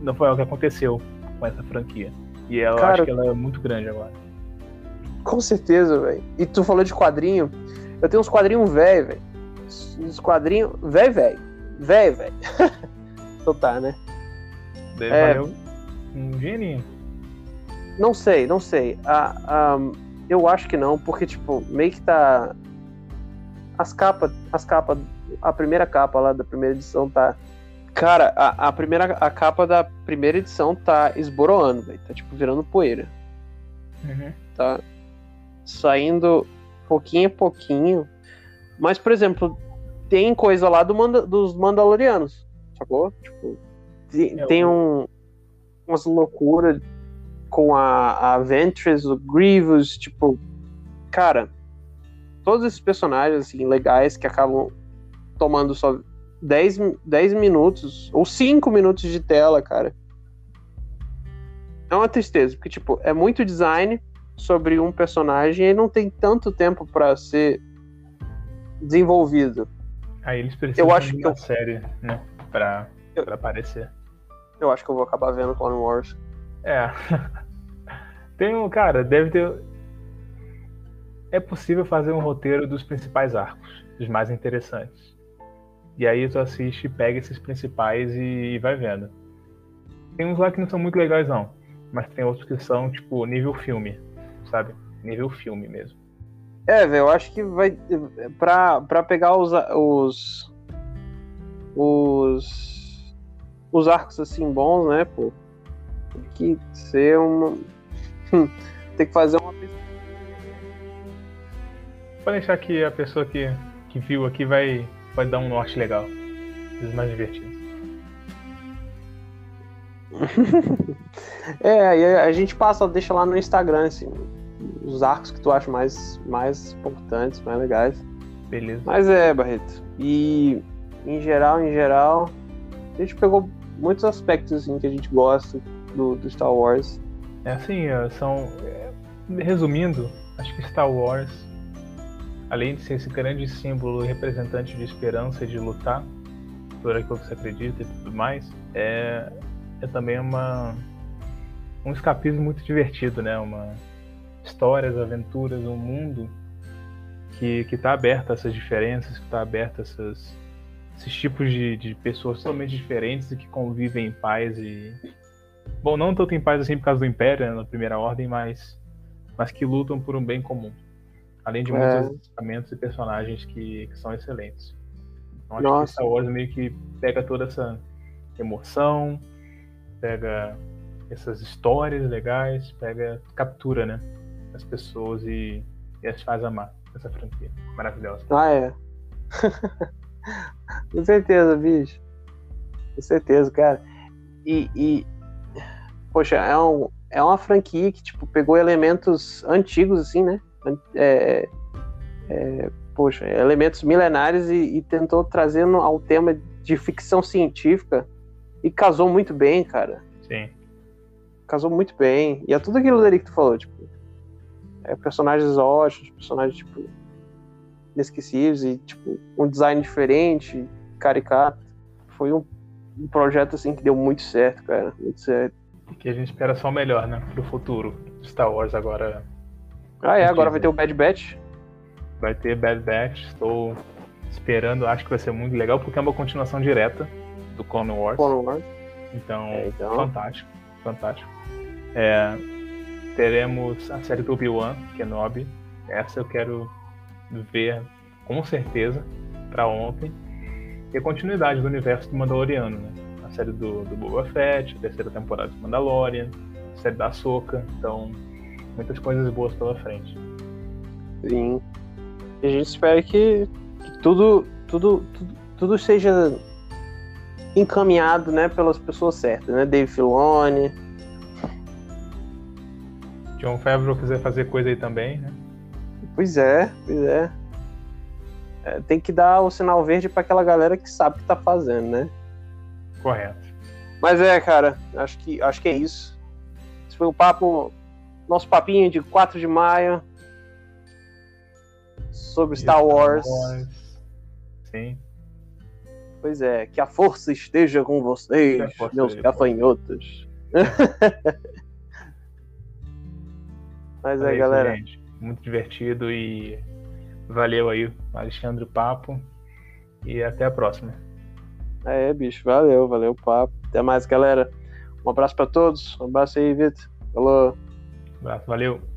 não foi algo que aconteceu com essa franquia. E eu Cara, acho que ela é muito grande agora. Com certeza, velho. E tu falou de quadrinho. Eu tenho uns quadrinhos velho, velho. Uns quadrinhos velho, velho. Velho, velho. então tá, né? Deve é... valer um dinheirinho. Não sei, não sei. Ah, ah, eu acho que não, porque, tipo, meio que tá. As capas, as capas, a primeira capa lá da primeira edição tá. Cara, a, a primeira a capa da primeira edição tá esboroando, velho. Tá tipo virando poeira. Uhum. Tá saindo pouquinho a pouquinho. Mas, por exemplo, tem coisa lá do Manda, dos Mandalorianos, sacou? Tipo, tem, é tem um, umas loucuras com a, a Ventress, o Grievous, tipo, cara, todos esses personagens assim, legais que acabam tomando só 10, 10 minutos ou 5 minutos de tela, cara. É uma tristeza, porque tipo, é muito design sobre um personagem e não tem tanto tempo para ser desenvolvido. Aí eles precisam eu acho de uma que eu... série, né, para eu... aparecer. Eu acho que eu vou acabar vendo Clone Wars. É. Tem um, cara, deve ter. É possível fazer um roteiro dos principais arcos, dos mais interessantes. E aí tu assiste, pega esses principais e, e vai vendo. Tem uns lá que não são muito legais, não. Mas tem outros que são, tipo, nível filme, sabe? Nível filme mesmo. É, velho, eu acho que vai. Pra, pra pegar os, os. Os os arcos assim bons, né, pô? Tem que ser uma. tem que fazer uma Pode deixar que a pessoa que, que viu aqui vai, vai dar um norte legal. Dos mais divertidos. é, aí a gente passa, deixa lá no Instagram, assim, os arcos que tu acha mais, mais importantes, mais legais. Beleza. Mas é, Barreto. E em geral, em geral, a gente pegou muitos aspectos assim, que a gente gosta do, do Star Wars. É assim, são. Resumindo, acho que Star Wars, além de ser esse grande símbolo e representante de esperança e de lutar por aquilo que você acredita e tudo mais, é, é também uma, um escapismo muito divertido, né? Uma histórias, aventuras, um mundo que está aberto a essas diferenças, que está aberto a essas esses tipos de, de pessoas totalmente diferentes e que convivem em paz e, Bom, não tanto em paz assim por causa do Império, né, na Primeira Ordem, mas, mas que lutam por um bem comum. Além de muitos é. equipamentos e personagens que, que, são excelentes. Então acho Nossa. que Star Wars meio que pega toda essa emoção, pega essas histórias legais, pega, captura, né? As pessoas e, e as faz amar essa franquia. Maravilhosa. Ah, é. Com certeza, bicho. Com certeza, cara. E, e, poxa, é, um, é uma franquia que, tipo, pegou elementos antigos, assim, né? É, é, poxa, elementos milenares e, e tentou trazendo ao tema de ficção científica e casou muito bem, cara. Sim. Casou muito bem. E é tudo aquilo ali que tu falou, tipo, é, personagens ótimos, personagens, tipo, inesquecíveis e, tipo, um design diferente, caricato. Foi um, um projeto, assim, que deu muito certo, cara, muito certo que a gente espera só o melhor, né? Pro futuro. Star Wars agora. Ah, é, agora vai ter o Bad Batch. Vai ter Bad Batch, estou esperando, acho que vai ser muito legal, porque é uma continuação direta do Clone Wars. Clone Wars. Então, é, então... fantástico, fantástico. É, teremos a série do Obi-Wan, Kenobi. Essa eu quero ver com certeza para ontem. E a continuidade do universo do Mandaloriano, né? série do, do Boba Fett, a terceira temporada de Mandalorian, a série da Soca, então muitas coisas boas pela frente. Sim. A gente espera que, que tudo, tudo, tudo, tudo seja encaminhado, né, pelas pessoas certas, né? Dave Filoni. John Favreau quiser fazer coisa aí também, né? Pois é, pois é. é tem que dar o sinal verde para aquela galera que sabe o que tá fazendo, né? Correto. Mas é, cara, acho que, acho que é isso. Esse foi o papo, nosso papinho de 4 de maio sobre Star Wars. Wars. Sim. Pois é, que a força esteja com vocês, meus gafanhotos. Mas é, galera. Gente, muito divertido e valeu aí, Alexandre Papo. E até a próxima. É, bicho, valeu, valeu o papo. Até mais, galera. Um abraço para todos. Um abraço aí, Vitor. Falou. Um abraço, valeu.